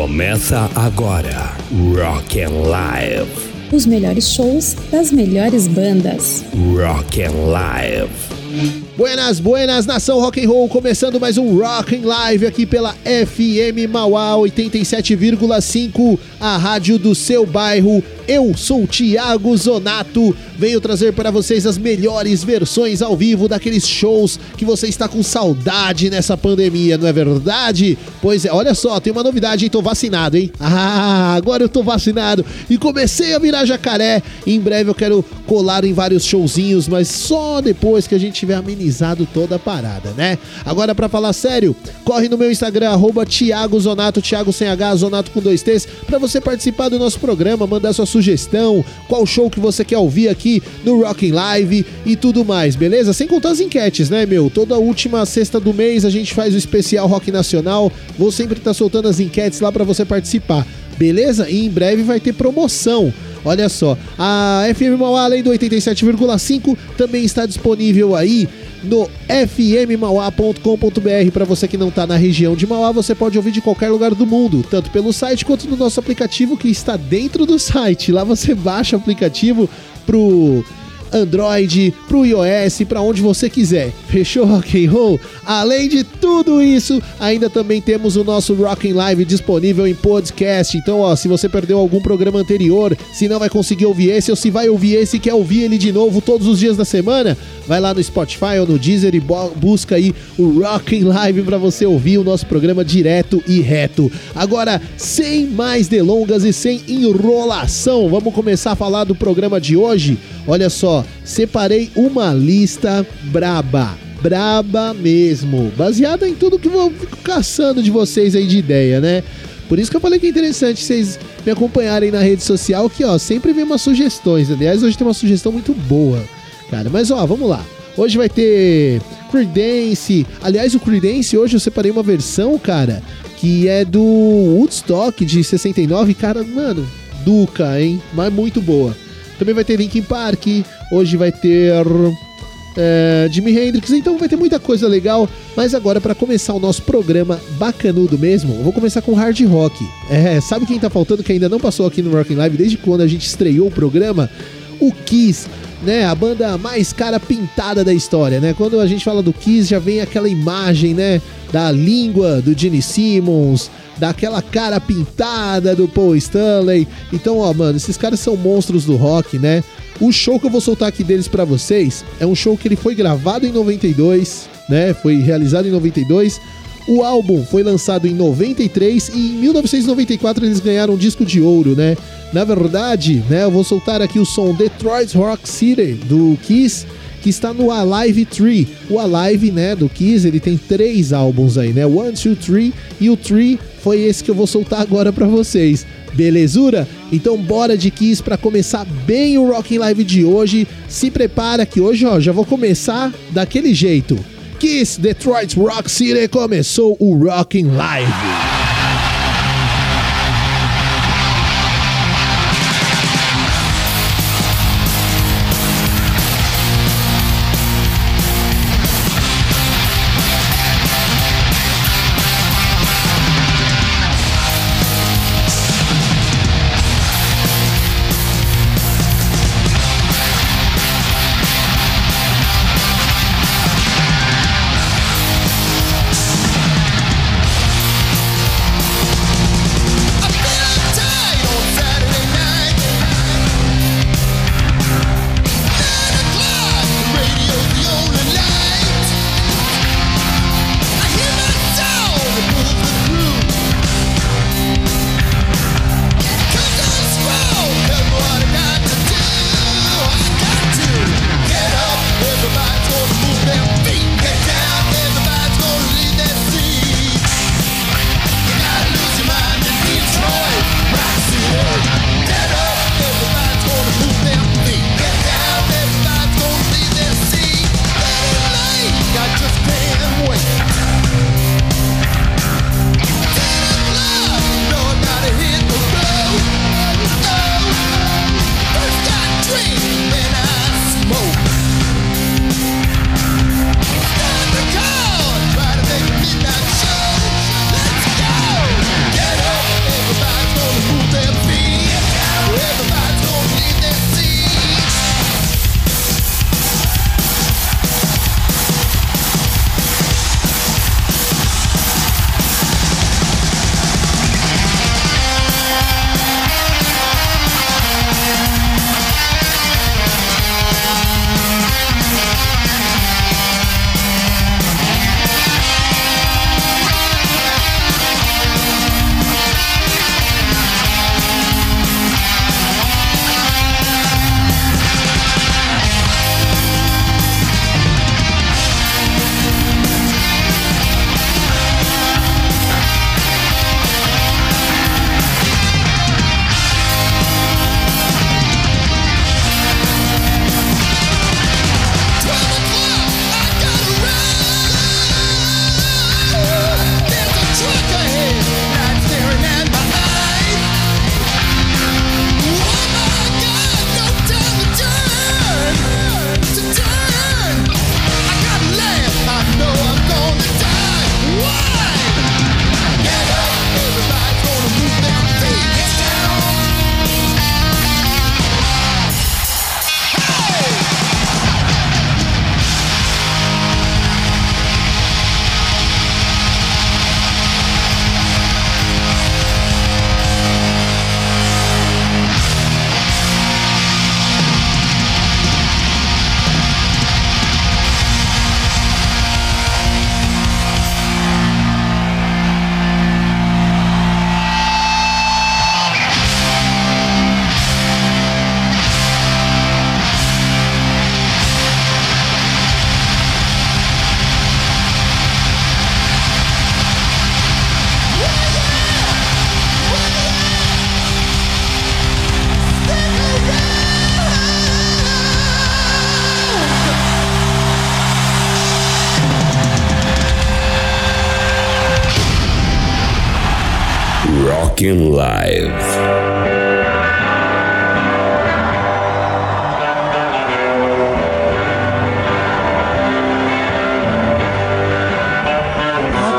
Começa agora Rock and Live. Os melhores shows das melhores bandas. Rock and Live. Buenas, buenas, nação rock and roll, começando mais um Rock Live aqui pela FM Mauá 87,5, a rádio do seu bairro. Eu sou Thiago Zonato, venho trazer para vocês as melhores versões ao vivo daqueles shows que você está com saudade nessa pandemia, não é verdade? Pois é, olha só, tem uma novidade, hein? Tô vacinado, hein? Ah, agora eu tô vacinado e comecei a virar jacaré. Em breve eu quero colar em vários showzinhos, mas só depois que a gente tiver amenizado toda a parada, né? Agora, para falar sério, corre no meu Instagram, arroba Thiago Zonato, Thiago sem H, Zonato com dois T's, para você participar do nosso programa, mandar sua sugestão, qual show que você quer ouvir aqui no Rocking Live e tudo mais, beleza? Sem contar as enquetes, né, meu? Toda última sexta do mês a gente faz o especial Rock Nacional. Vou sempre estar tá soltando as enquetes lá para você participar, beleza? E em breve vai ter promoção. Olha só, a FM Mauá, além do 87,5, também está disponível aí no fmmauá.com.br. Para você que não está na região de Mauá, você pode ouvir de qualquer lugar do mundo, tanto pelo site quanto no nosso aplicativo que está dentro do site. Lá você baixa o aplicativo pro Android, pro iOS, para onde você quiser. Fechou rock and roll? Além de tudo isso, ainda também temos o nosso Rock Live disponível em podcast. Então, ó, se você perdeu algum programa anterior, se não vai conseguir ouvir esse ou se vai ouvir esse e quer ouvir ele de novo todos os dias da semana, vai lá no Spotify ou no Deezer e busca aí o Rock Live para você ouvir o nosso programa direto e reto. Agora, sem mais delongas e sem enrolação, vamos começar a falar do programa de hoje. Olha só, separei uma lista braba. Braba mesmo. Baseada em tudo que eu fico caçando de vocês aí de ideia, né? Por isso que eu falei que é interessante vocês me acompanharem na rede social, que ó, sempre vem umas sugestões. Aliás, hoje tem uma sugestão muito boa, cara. Mas ó, vamos lá. Hoje vai ter Creedence. Aliás, o Creedence hoje eu separei uma versão, cara, que é do Woodstock de 69. Cara, mano, Duca, hein? Mas muito boa. Também vai ter Linkin Park, hoje vai ter é, Jimi Hendrix, então vai ter muita coisa legal. Mas agora, para começar o nosso programa bacanudo mesmo, eu vou começar com hard rock. É, sabe quem tá faltando que ainda não passou aqui no Rockin' Live desde quando a gente estreou o programa? O Kiss né, a banda mais cara pintada da história, né? Quando a gente fala do Kiss, já vem aquela imagem, né, da língua do Gene Simmons, daquela cara pintada do Paul Stanley. Então, ó, mano, esses caras são monstros do rock, né? O show que eu vou soltar aqui deles para vocês é um show que ele foi gravado em 92, né? Foi realizado em 92. O álbum foi lançado em 93 e em 1994 eles ganharam um disco de ouro, né? Na verdade, né, eu vou soltar aqui o som Detroit Rock City do Kiss que está no Alive 3. O Alive, né, do Kiss, ele tem três álbuns aí, né? One, Two, Three e o Three foi esse que eu vou soltar agora para vocês. Belezura? Então bora de Kiss para começar bem o Rocking Live de hoje. Se prepara que hoje, ó, já vou começar daquele jeito. Kiss Detroit Rock City começou o Rocking Live.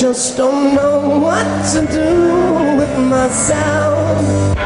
just don't know what to do with myself.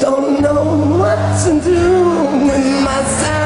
Don't know what to do with myself.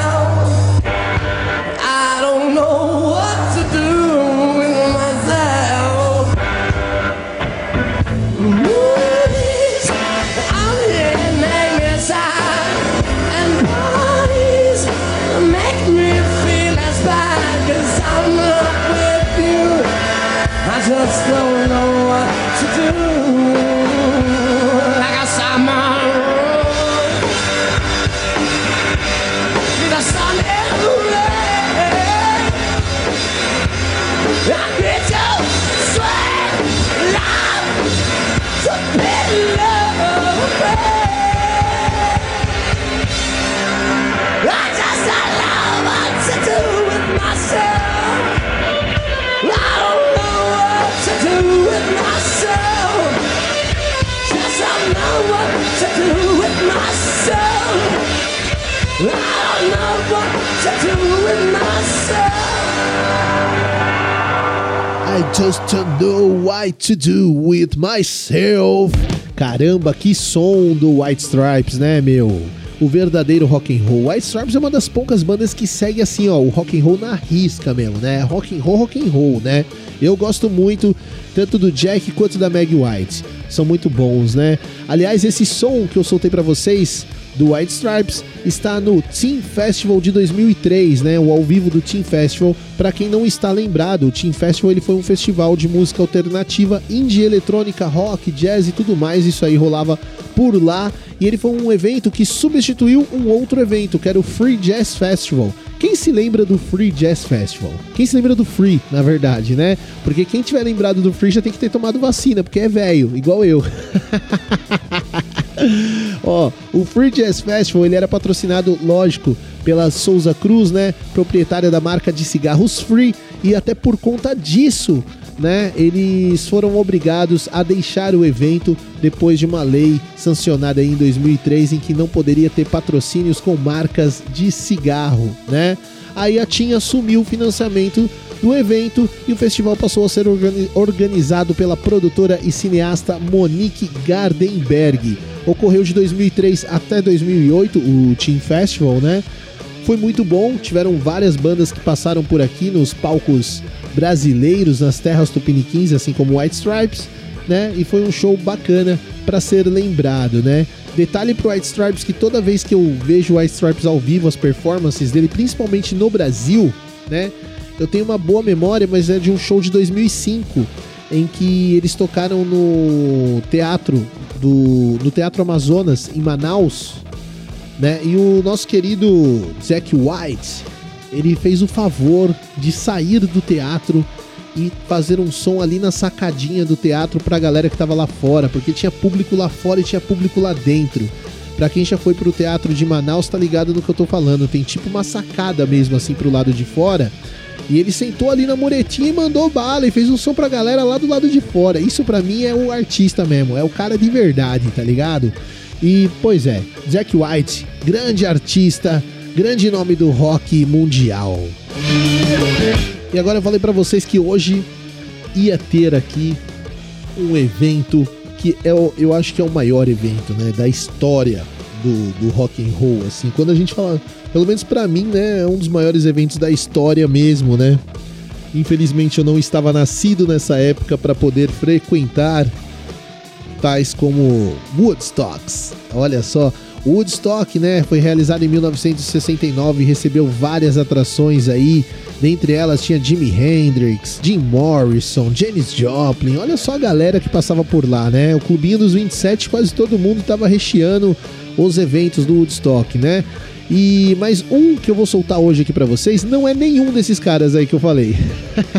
Just don't know what to do with myself. Caramba, que som do White Stripes, né, meu? O verdadeiro rock and roll. White Stripes é uma das poucas bandas que segue assim, ó, o rock and roll na risca mesmo, né? Rock and roll, rock and roll, né? Eu gosto muito tanto do Jack quanto da Meg White. São muito bons, né? Aliás, esse som que eu soltei pra vocês do White Stripes está no Team Festival de 2003, né? O ao vivo do Team Festival. Para quem não está lembrado, o Team Festival ele foi um festival de música alternativa, indie, eletrônica, rock, jazz e tudo mais. Isso aí rolava por lá e ele foi um evento que substituiu um outro evento, que era o Free Jazz Festival. Quem se lembra do Free Jazz Festival? Quem se lembra do Free, na verdade, né? Porque quem tiver lembrado do Free já tem que ter tomado vacina, porque é velho, igual eu. Ó, o Free Jazz Festival ele era patrocinado, lógico, pela Souza Cruz, né, proprietária da marca de cigarros Free, e até por conta disso, né, eles foram obrigados a deixar o evento depois de uma lei sancionada em 2003 em que não poderia ter patrocínios com marcas de cigarro, né? Aí a TIM assumiu o financiamento do evento e o festival passou a ser organi- organizado pela produtora e cineasta Monique Gardenberg. Ocorreu de 2003 até 2008 o Team Festival, né? Foi muito bom, tiveram várias bandas que passaram por aqui nos palcos brasileiros, nas terras tupiniquins, assim como White Stripes, né? E foi um show bacana para ser lembrado, né? Detalhe pro White Stripes que toda vez que eu vejo o White Stripes ao vivo, as performances dele, principalmente no Brasil, né? Eu tenho uma boa memória, mas é de um show de 2005 em que eles tocaram no teatro do no Teatro Amazonas em Manaus, né? E o nosso querido Zack White, ele fez o favor de sair do teatro e fazer um som ali na sacadinha do teatro pra galera que tava lá fora, porque tinha público lá fora e tinha público lá dentro. Pra quem já foi pro teatro de Manaus, tá ligado no que eu tô falando. Tem tipo uma sacada mesmo assim pro lado de fora. E ele sentou ali na muretinha e mandou bala e fez um som pra galera lá do lado de fora. Isso pra mim é o artista mesmo, é o cara de verdade, tá ligado? E, pois é, Jack White, grande artista, grande nome do rock mundial. E agora eu falei pra vocês que hoje ia ter aqui um evento que é o, eu acho que é o maior evento, né, da história do, do rock and roll, assim. Quando a gente fala, pelo menos pra mim, né, é um dos maiores eventos da história mesmo, né? Infelizmente eu não estava nascido nessa época para poder frequentar tais como Woodstocks. Olha só, Woodstock, né, foi realizado em 1969 e recebeu várias atrações aí. Dentre elas tinha Jimi Hendrix, Jim Morrison, Janis Joplin. Olha só a galera que passava por lá, né? O clubinho dos 27, quase todo mundo estava recheando os eventos do Woodstock, né? E mais um que eu vou soltar hoje aqui para vocês não é nenhum desses caras aí que eu falei.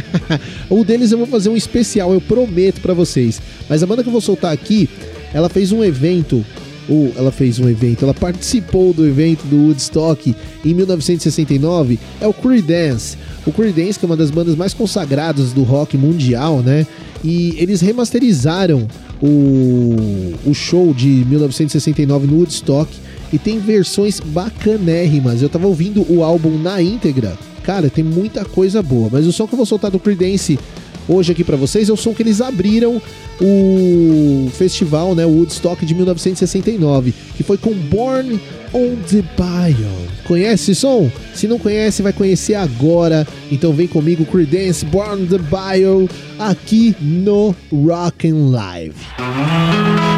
o deles eu vou fazer um especial, eu prometo para vocês. Mas a banda que eu vou soltar aqui, ela fez um evento ou ela fez um evento, ela participou do evento do Woodstock em 1969, é o Creedence. O Creedence, que é uma das bandas mais consagradas do rock mundial, né? E eles remasterizaram o, o show de 1969 no Woodstock e tem versões bacanérrimas. Eu tava ouvindo o álbum na íntegra. Cara, tem muita coisa boa, mas o som que eu vou soltar do Creedence hoje aqui para vocês é o som que eles abriram o festival, né, o Woodstock de 1969, que foi com Born on the Bayou. Conhece esse som? Se não conhece, vai conhecer agora. Então vem comigo, Creedence Born on the Bayou, aqui no Rock and Live. I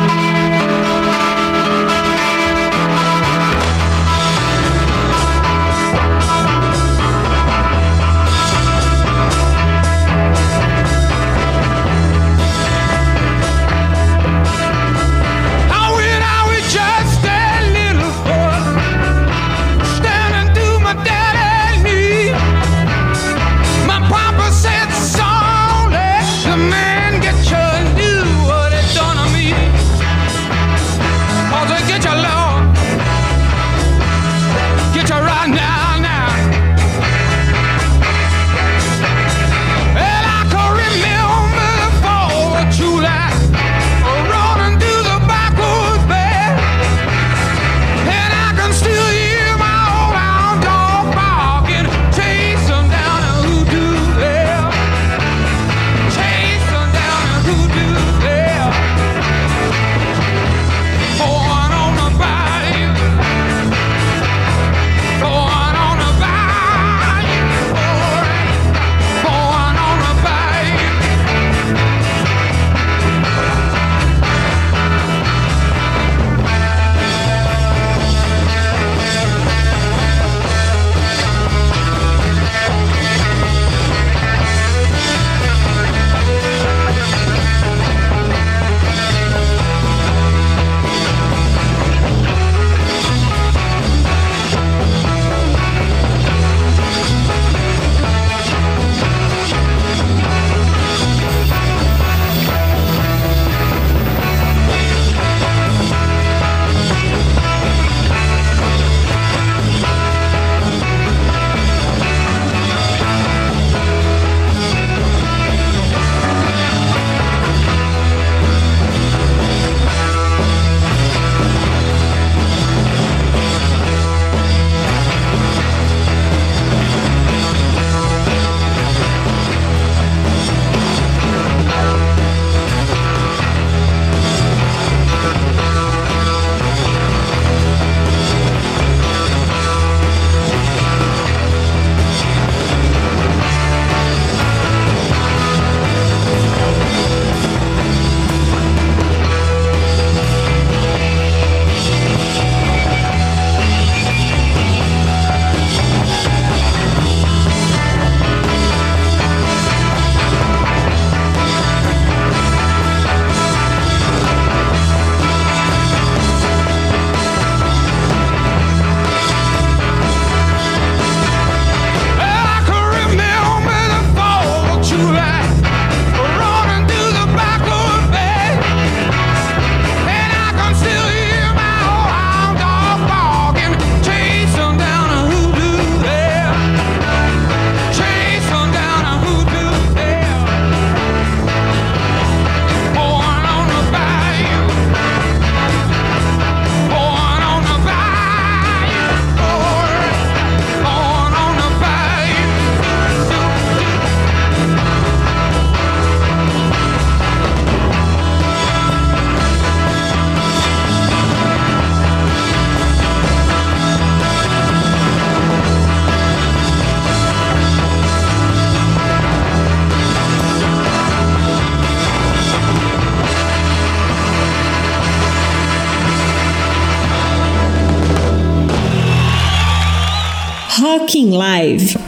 Rocking Live.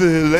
Excellent.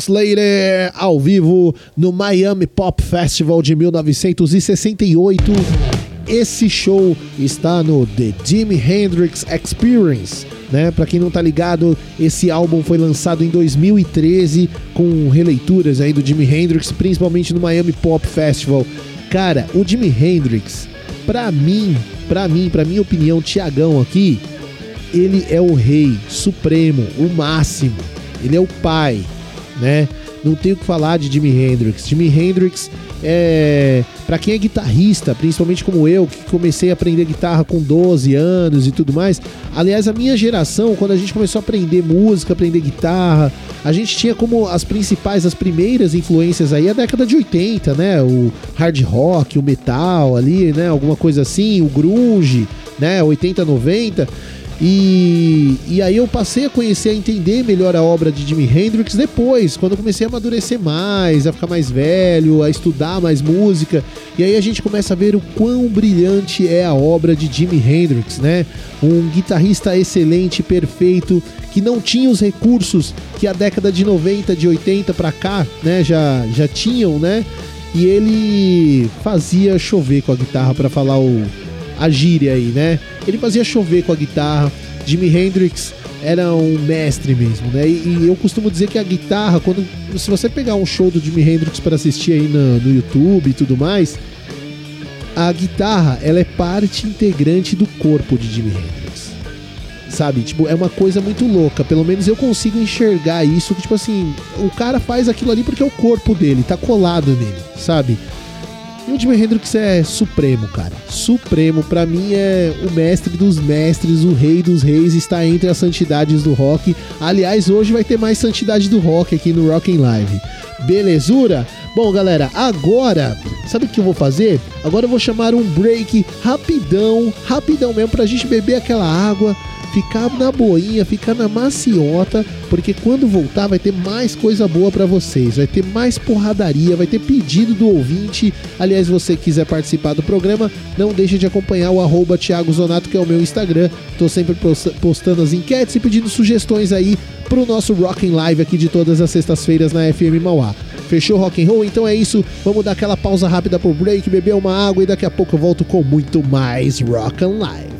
Hendrix, Fox Later, ao vivo no Miami Pop Festival de 1968. Esse show está no The Jimi Hendrix Experience, né? Para quem não tá ligado, esse álbum foi lançado em 2013 com releituras aí do Jimi Hendrix, principalmente no Miami Pop Festival. Cara, o Jimi Hendrix, pra mim, pra mim, pra minha opinião, Tiagão aqui, ele é o rei supremo, o máximo. Ele é o pai, né? Não tenho o que falar de Jimi Hendrix. Jimi Hendrix é, para quem é guitarrista, principalmente como eu, que comecei a aprender guitarra com 12 anos e tudo mais. Aliás, a minha geração, quando a gente começou a aprender música, aprender guitarra, a gente tinha como as principais, as primeiras influências aí a década de 80, né? O hard rock, o metal ali, né? Alguma coisa assim, o grunge, né? 80, 90. E, e aí eu passei a conhecer, a entender melhor a obra de Jimi Hendrix depois, quando eu comecei a amadurecer mais, a ficar mais velho, a estudar mais música. E aí a gente começa a ver o quão brilhante é a obra de Jimi Hendrix, né? Um guitarrista excelente, perfeito, que não tinha os recursos que a década de 90, de 80 para cá, né, já, já tinham, né? E ele fazia chover com a guitarra para falar o a gíria aí, né? Ele fazia chover com a guitarra. Jimi Hendrix era um mestre mesmo, né? E, e eu costumo dizer que a guitarra, quando se você pegar um show do Jimi Hendrix para assistir aí no, no YouTube e tudo mais, a guitarra ela é parte integrante do corpo de Jimi Hendrix. sabe? Tipo, é uma coisa muito louca. Pelo menos eu consigo enxergar isso, que tipo assim, o cara faz aquilo ali porque é o corpo dele, tá colado nele, sabe? E o Jimi Hendrix é supremo, cara. Supremo, pra mim é o mestre dos mestres, o rei dos reis, está entre as santidades do rock. Aliás, hoje vai ter mais santidade do rock aqui no Rockin' Live. Belezura? Bom, galera, agora, sabe o que eu vou fazer? Agora eu vou chamar um break rapidão, rapidão mesmo, pra gente beber aquela água, ficar na boinha, ficar na maciota, porque quando voltar vai ter mais coisa boa pra vocês, vai ter mais porradaria, vai ter pedido do ouvinte. Aliás, você quiser participar do programa, não deixe de acompanhar o arroba Thiago Zonato, que é o meu Instagram. Tô sempre posta- postando as enquetes e pedindo sugestões aí pro nosso Rockin' Live aqui de todas as sextas-feiras na FM Mauá. Fechou rock and roll? Então é isso. Vamos dar aquela pausa rápida pro break, beber uma água e daqui a pouco eu volto com muito mais Rockin' Live.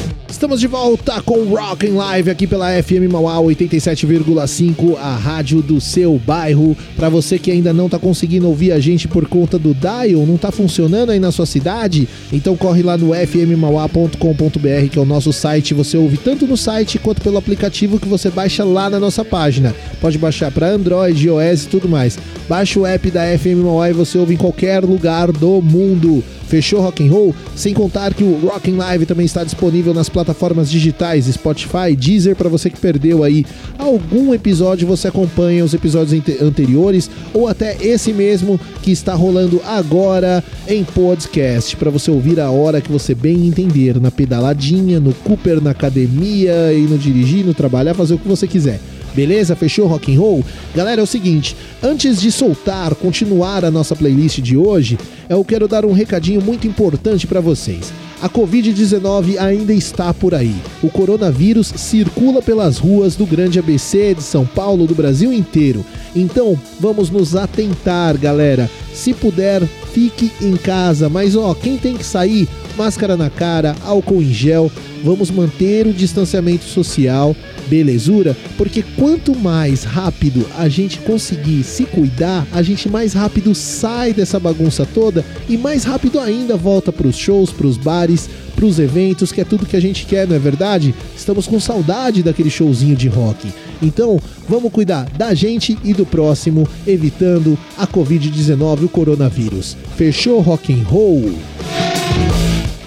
Estamos de volta com Rockin' Live aqui pela FM Mauá 87,5, a rádio do seu bairro. Para você que ainda não tá conseguindo ouvir a gente por conta do dial, não tá funcionando aí na sua cidade, então corre lá no fmmauá.com.br, que é o nosso site. Você ouve tanto no site quanto pelo aplicativo que você baixa lá na nossa página. Pode baixar para Android, iOS e tudo mais. Baixa o app da FM Mauá e você ouve em qualquer lugar do mundo. Fechou rock and roll? Sem contar que o Rockin' Live também está disponível nas plataformas digitais Spotify, Deezer, para você que perdeu aí algum episódio, você acompanha os episódios ante- anteriores ou até esse mesmo que está rolando agora em podcast, para você ouvir a hora que você bem entender, na pedaladinha, no Cooper, na academia e no dirigir, no trabalhar, fazer o que você quiser. Beleza? Fechou rock and roll? Galera, é o seguinte, antes de soltar, continuar a nossa playlist de hoje, eu quero dar um recadinho muito importante para vocês. A Covid-19 ainda está por aí. O coronavírus circula pelas ruas do grande ABC de São Paulo, do Brasil inteiro. Então, vamos nos atentar, galera. Se puder, fique em casa. Mas ó, quem tem que sair, máscara na cara, álcool em gel. Vamos manter o distanciamento social, belezura? Porque quanto mais rápido a gente conseguir se cuidar, a gente mais rápido sai dessa bagunça toda e mais rápido ainda volta para os shows, para os bares, para os eventos, que é tudo que a gente quer, não é verdade? Estamos com saudade daquele showzinho de rock. Então, vamos cuidar da gente e do próximo, evitando a Covid-19, o coronavírus. Fechou rock and roll?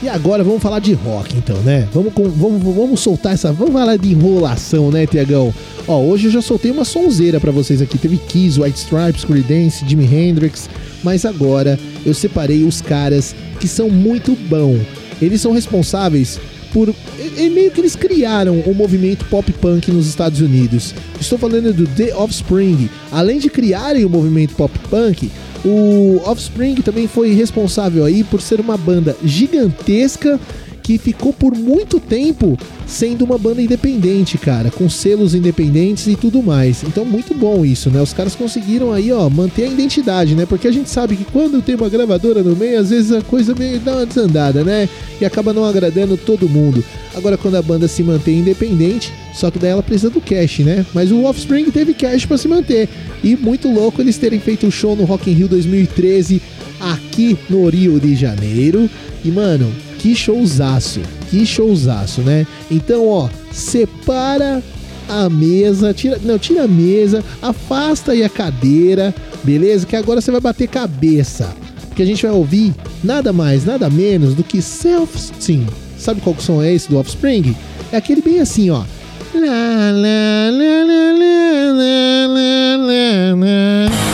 E agora vamos falar de rock, então, né? Vamos, vamos, vamos soltar essa. Vamos falar de enrolação, né, Tiagão? Ó, hoje eu já soltei uma sonzeira pra vocês aqui. Teve Kiss, White Stripes, Creedence, Jimi Hendrix. Mas agora eu separei os caras que são muito bom. Eles são responsáveis por. E meio que eles criaram o movimento pop punk nos Estados Unidos. Estou falando do The Offspring. Além de criarem o movimento pop punk, o Offspring também foi responsável aí por ser uma banda gigantesca que ficou por muito tempo sendo uma banda independente, cara, com selos independentes e tudo mais. Então, muito bom isso, né? Os caras conseguiram aí, ó, manter a identidade, né? Porque a gente sabe que quando tem uma gravadora no meio, às vezes a coisa meio dá uma desandada, né? E acaba não agradando todo mundo. Agora, quando a banda se mantém independente, só que daí ela precisa do cash, né? Mas o Offspring teve cash pra se manter. E muito louco eles terem feito o show no Rock in Rio 2013 aqui no Rio de Janeiro. E, mano, que showzaço, que showzaço, né? Então, ó, separa a mesa, tira, não, tira a mesa, afasta aí a cadeira, beleza? Que agora você vai bater cabeça. Porque a gente vai ouvir nada mais, nada menos do que Self-Esteem. Sabe qual som é esse do Offspring? É aquele bem assim, ó. Lá, lá, lá, lá, lá, lá, lá, na.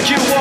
what you want.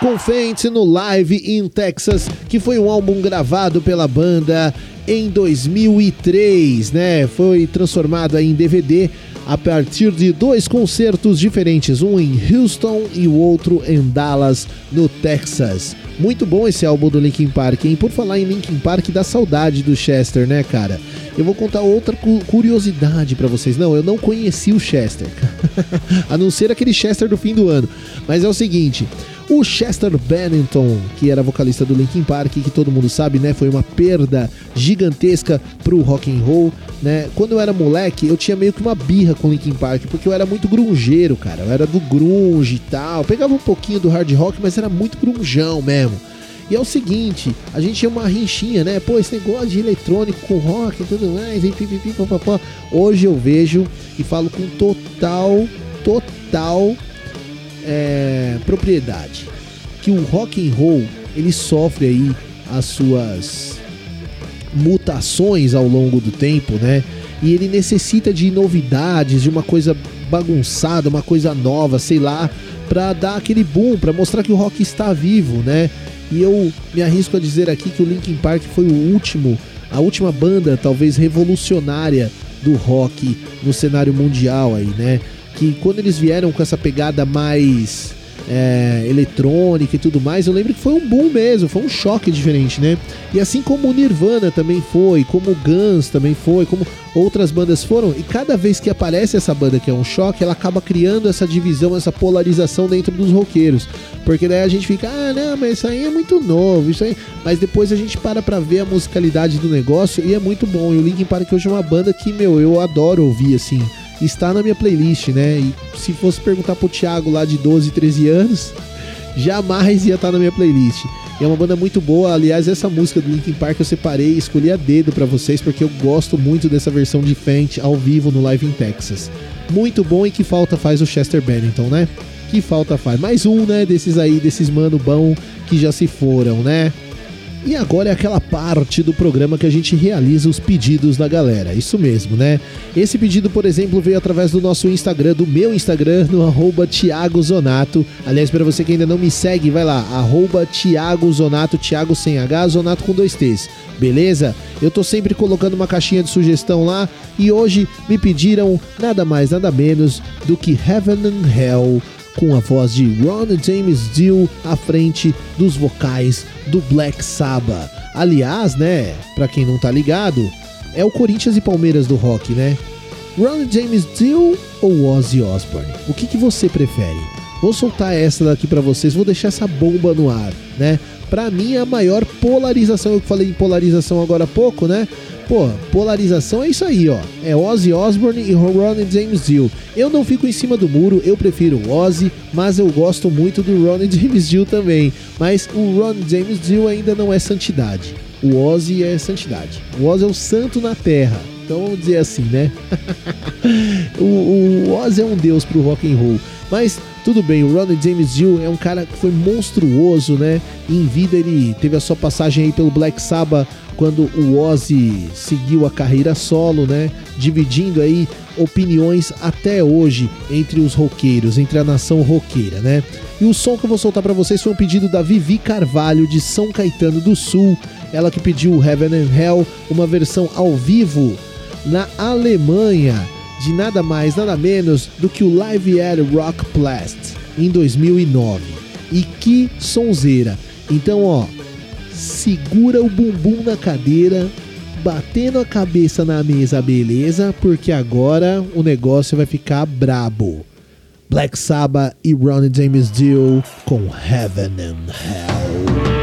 Com Fancy no Live in Texas, que foi um álbum gravado pela banda em 2003, né? Foi transformado em DVD a partir de dois concertos diferentes, um em Houston e o outro em Dallas, no Texas. Muito bom esse álbum do Linkin Park, hein? Por falar em Linkin Park, dá saudade do Chester, né, cara? Eu vou contar outra cu- curiosidade pra vocês. Não, eu não conheci o Chester, a não ser aquele Chester do fim do ano. Mas é o seguinte, o Chester Bennington, que era vocalista do Linkin Park, que todo mundo sabe, né, foi uma perda gigantesca pro rock and roll, né? Quando eu era moleque, eu tinha meio que uma birra com o Linkin Park, porque eu era muito grungeiro, cara. Eu era do grunge e tal. Pegava um pouquinho do hard rock, mas era muito grunjão mesmo. E é o seguinte, a gente tinha uma rinchinha, né? Pô, esse negócio de eletrônico com rock e tudo mais, e pipipi. Hoje eu vejo e falo com total, total é, propriedade que o rock and roll ele sofre aí as suas mutações ao longo do tempo, né? E ele necessita de novidades, de uma coisa bagunçada, uma coisa nova, sei lá, pra dar aquele boom, pra mostrar que o rock está vivo, né? E eu me arrisco a dizer aqui que o Linkin Park foi o último, a última banda talvez revolucionária do rock no cenário mundial aí, né? Que quando eles vieram com essa pegada mais é, eletrônica e tudo mais, eu lembro que foi um boom mesmo, foi um choque diferente, né? E assim como o Nirvana também foi, como o Guns também foi, como outras bandas foram, e cada vez que aparece essa banda que é um choque, ela acaba criando essa divisão, essa polarização dentro dos roqueiros. Porque daí a gente fica, ah, não, mas isso aí é muito novo, isso aí. Mas depois a gente para pra ver a musicalidade do negócio e é muito bom. E o Linkin Park hoje é uma banda que, meu, eu adoro ouvir, assim está na minha playlist, né? E se fosse perguntar pro Thiago lá de 12, 13 anos, jamais ia estar na minha playlist. E é uma banda muito boa. Aliás, essa música do Linkin Park eu separei e escolhi a dedo pra vocês porque eu gosto muito dessa versão de Fent ao vivo no Live in Texas. Muito bom e que falta faz o Chester Bennington, né? Que falta faz. Mais um, né, desses aí, desses mano bom que já se foram, né? E agora é aquela parte do programa que a gente realiza os pedidos da galera. Isso mesmo, né? Esse pedido, por exemplo, veio através do nosso Instagram, do meu Instagram, no arroba Thiago Zonato. Aliás, para você que ainda não me segue, vai lá, arroba Thiago Zonato, Thiago sem H, Zonato com dois T's. Beleza? Eu tô sempre colocando uma caixinha de sugestão lá e hoje me pediram nada mais, nada menos do que Heaven and Hell com a voz de Ron James Dio à frente dos vocais do Black Sabbath. Aliás, né, pra quem não tá ligado, é o Corinthians e Palmeiras do rock, né? Ron James Dio ou Ozzy Osbourne? O que, que você prefere? Vou soltar essa daqui pra vocês, vou deixar essa bomba no ar, né? Pra mim, a maior polarização, eu falei em polarização agora há pouco, né? Pô, polarização é isso aí, ó. É Ozzy Osbourne e Ronnie James Dio. Eu não fico em cima do muro, eu prefiro o Ozzy, mas eu gosto muito do Ronnie James Dio também. Mas o Ronnie James Dio ainda não é santidade. O Ozzy é santidade. O Ozzy é o santo na terra. Então vamos dizer assim, né? o, o Ozzy é um deus pro rock and roll. Mas tudo bem, o Ronnie James Dio é um cara que foi monstruoso, né? Em vida ele teve a sua passagem aí pelo Black Sabbath quando o Ozzy seguiu a carreira solo, né? Dividindo aí opiniões até hoje entre os roqueiros, entre a nação roqueira, né? E o som que eu vou soltar para vocês foi um pedido da Vivi Carvalho de São Caetano do Sul. Ela que pediu Heaven and Hell, uma versão ao vivo na Alemanha de nada mais, nada menos do que o Live Air Rock Blast em 2009. E que sonzeira! Então, ó, segura o bumbum na cadeira, batendo a cabeça na mesa, beleza? Porque agora o negócio vai ficar brabo. Black Sabbath e Ronnie James Dio com Heaven and Hell.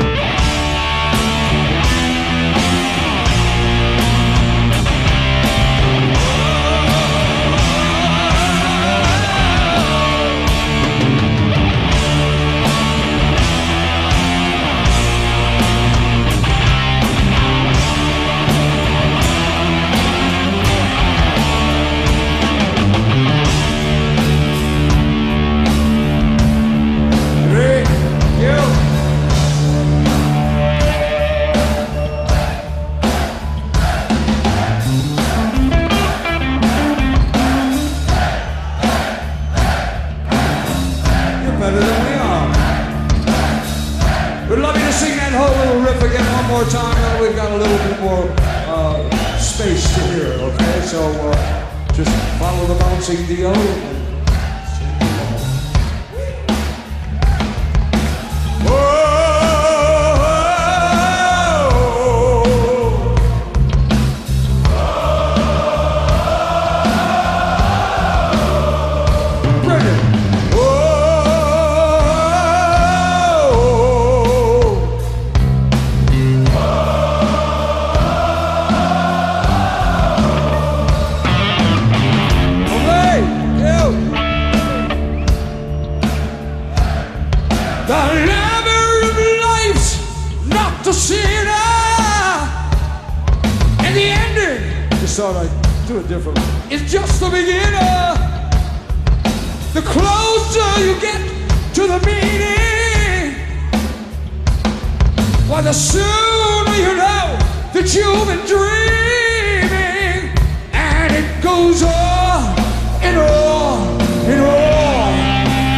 Dreaming. And it goes on and on and on.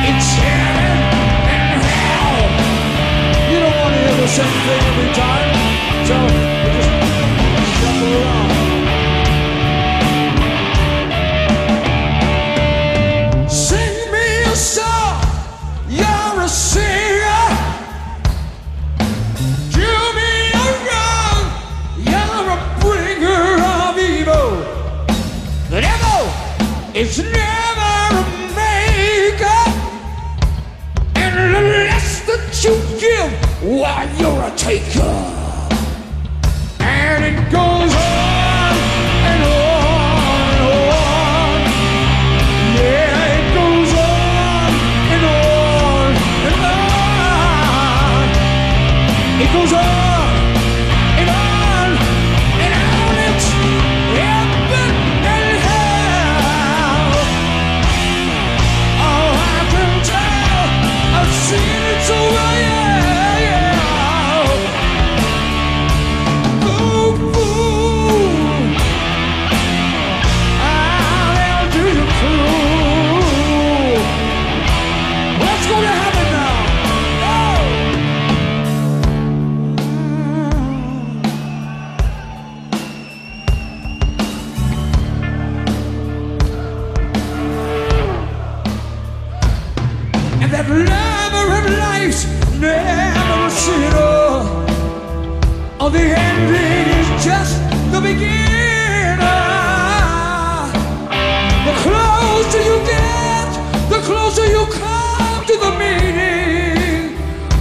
It's heaven and hell. You don't want to hear the same thing every time.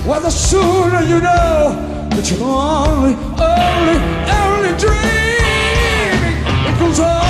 Well, the sooner you know that you're only, only, only dreaming, it goes on.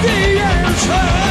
the answer.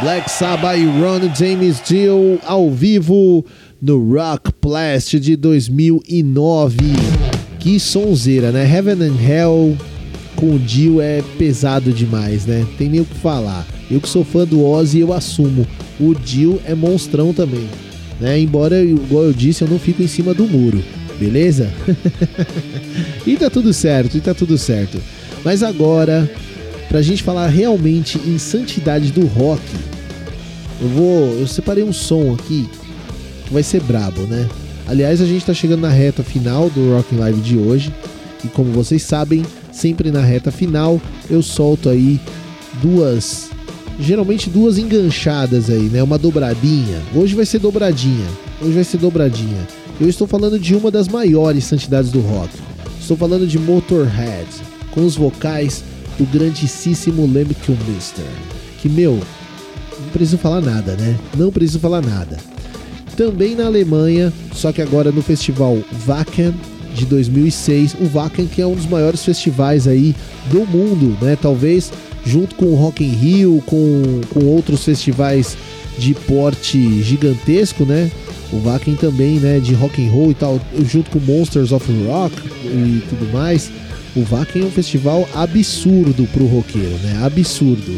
Black Sabbath e Ron James Dio ao vivo no Rock Blast de 2009. Que sonzeira, né? Heaven and Hell com o Dio é pesado demais, né? Tem nem o que falar. Eu que sou fã do Ozzy, eu assumo. O Dio é monstrão também, né? Embora, igual eu disse, eu não fico em cima do muro, beleza? e tá tudo certo, e tá tudo certo. Mas agora, pra gente falar realmente em santidade do rock, eu vou. Eu separei um som aqui que vai ser brabo, né? Aliás, a gente tá chegando na reta final do Rock Live de hoje. E como vocês sabem, sempre na reta final eu solto aí duas. Geralmente duas enganchadas aí, né? Uma dobradinha. Hoje vai ser dobradinha. Hoje vai ser dobradinha. Eu estou falando de uma das maiores santidades do rock. Estou falando de Motorhead, com os vocais do grandíssimo Lemmy Kilmister. Que, meu, não preciso falar nada, né? Não preciso falar nada. Também na Alemanha, só que agora no festival Wacken de 2006, o Wacken que é um dos maiores festivais aí do mundo, né? Talvez junto com o Rock in Rio, com, com outros festivais de porte gigantesco, né? O Wacken também, né, de rock and roll e tal, junto com Monsters of Rock e tudo mais. O Wacken é um festival absurdo pro roqueiro, né? Absurdo.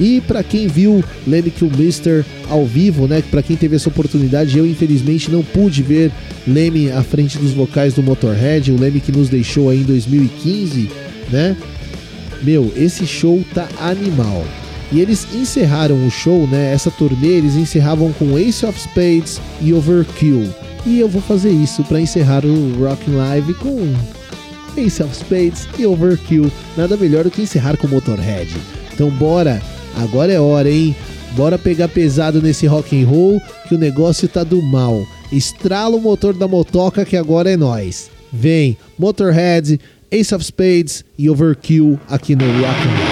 E para quem viu Lemmy Kilmister ao vivo, né? Para quem teve essa oportunidade, eu infelizmente não pude ver Lemmy à frente dos vocais do Motorhead, o Lemmy que nos deixou aí em 2015, né? Meu, esse show tá animal. E eles encerraram o show, né? Essa turnê eles encerravam com Ace of Spades e Overkill. E eu vou fazer isso para encerrar o Rockin' Live com Ace of Spades e Overkill. Nada melhor do que encerrar com Motorhead. Então bora, agora é hora, hein? Bora pegar pesado nesse rock and roll que o negócio tá do mal. Estrala o motor da motoca que agora é nós. Vem, Motorhead, Ace of Spades e Overkill aqui no Rock and Roll.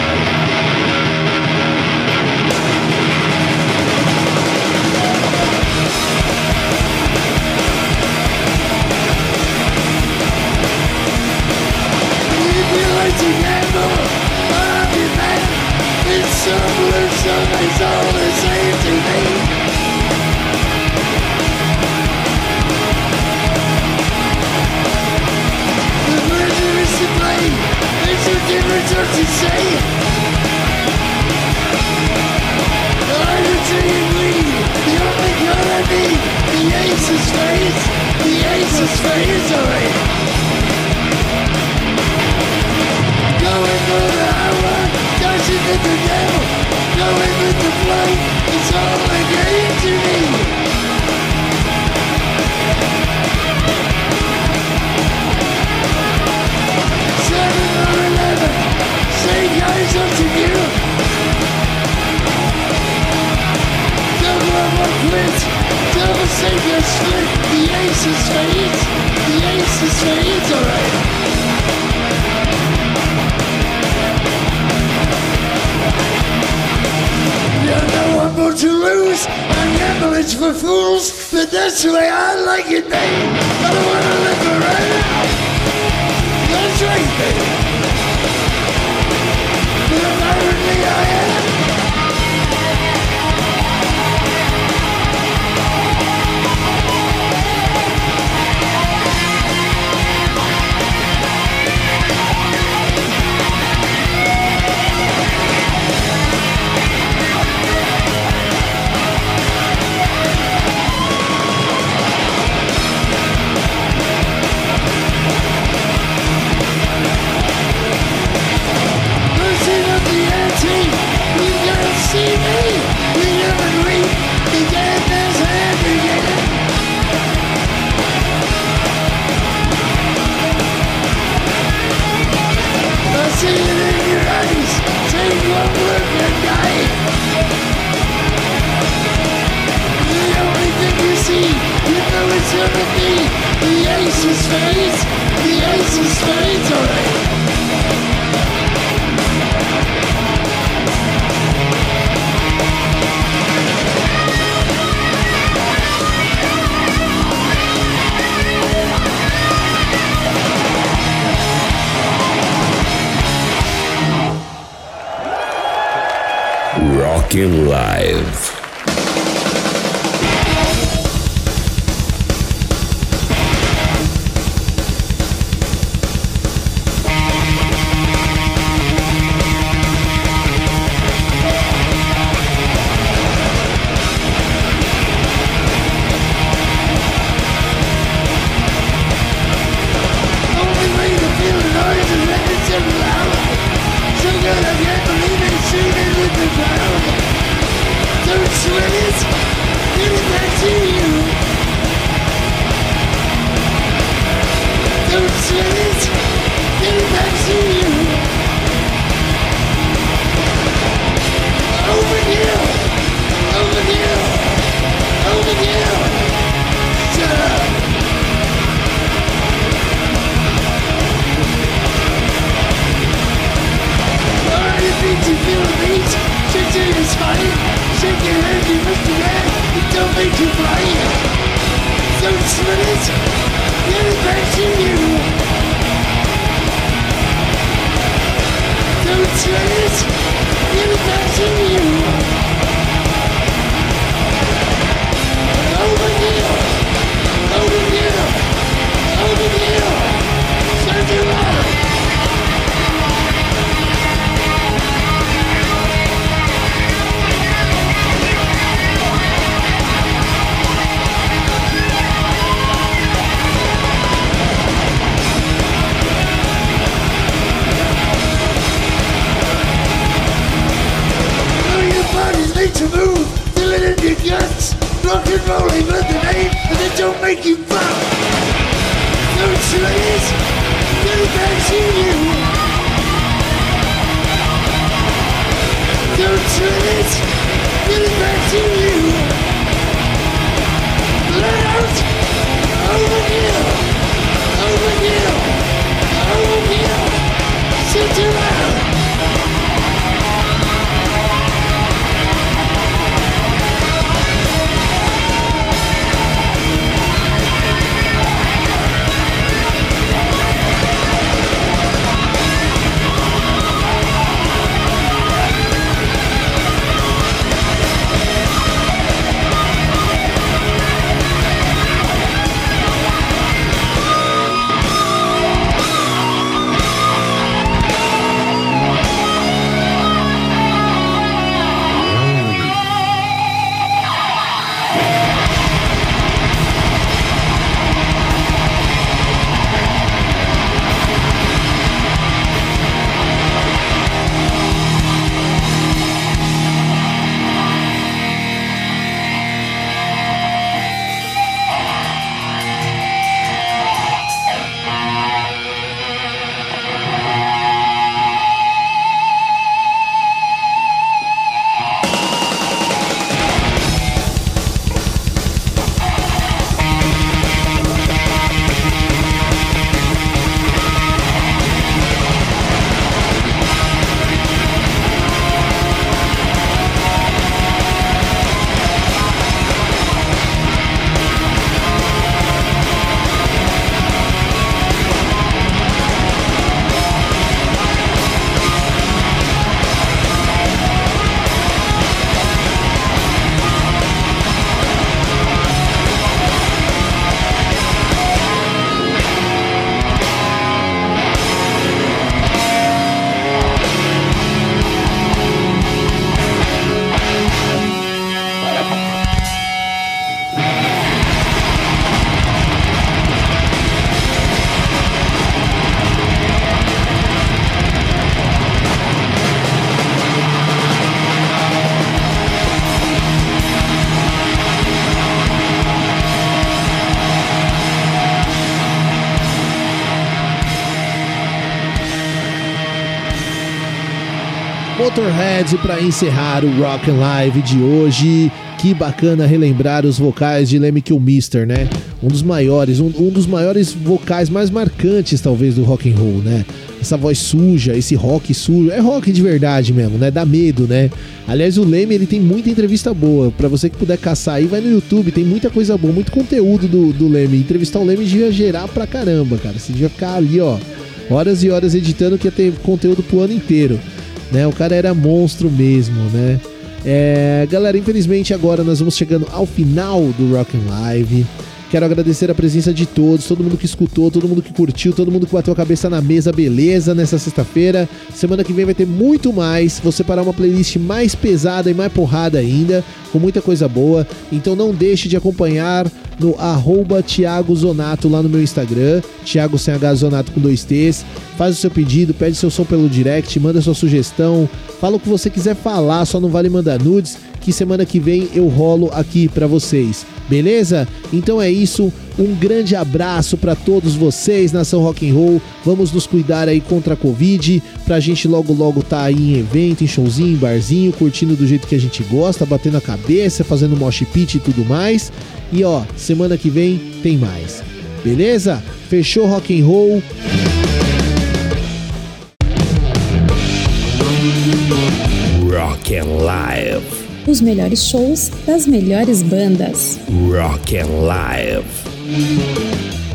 Motorhead para encerrar o Rock Live de hoje. Que bacana relembrar os vocais de Lemmy Kilmister, né? Um dos maiores, um, um dos maiores vocais mais marcantes talvez do rock and roll, né? Essa voz suja, esse rock sujo, é rock de verdade mesmo, né? Dá medo, né? Aliás, o Leme ele tem muita entrevista boa. Pra você que puder caçar aí, vai no YouTube, tem muita coisa boa, muito conteúdo do, do Leme. Entrevistar o Leme devia gerar pra caramba, cara. Você devia ficar ali, ó, horas e horas editando que ia ter conteúdo pro ano inteiro, né? O cara era monstro mesmo, né? É, galera, infelizmente agora nós vamos chegando ao final do Rock and Live. Quero agradecer a presença de todos, todo mundo que escutou, todo mundo que curtiu, todo mundo que bateu a cabeça na mesa, beleza, nessa sexta-feira. Semana que vem vai ter muito mais. Vou separar uma playlist mais pesada e mais porrada ainda, com muita coisa boa. Então não deixe de acompanhar no arroba Thiago Zonato lá no meu Instagram, Thiago sem H Zonato com dois T's. Faz o seu pedido, pede seu som pelo direct, manda sua sugestão, fala o que você quiser falar, só não vale mandar nudes, que semana que vem eu rolo aqui pra vocês. Beleza? Então é isso. Um grande abraço pra todos vocês, nação rock and roll. Vamos nos cuidar aí contra a Covid, pra gente logo logo tá aí em evento, em showzinho, em barzinho, curtindo do jeito que a gente gosta, batendo a cabeça, fazendo mosh pit e tudo mais. E ó, semana que vem tem mais. Beleza? Fechou rock and roll. Rock and. Os melhores shows das melhores bandas. Rock Live.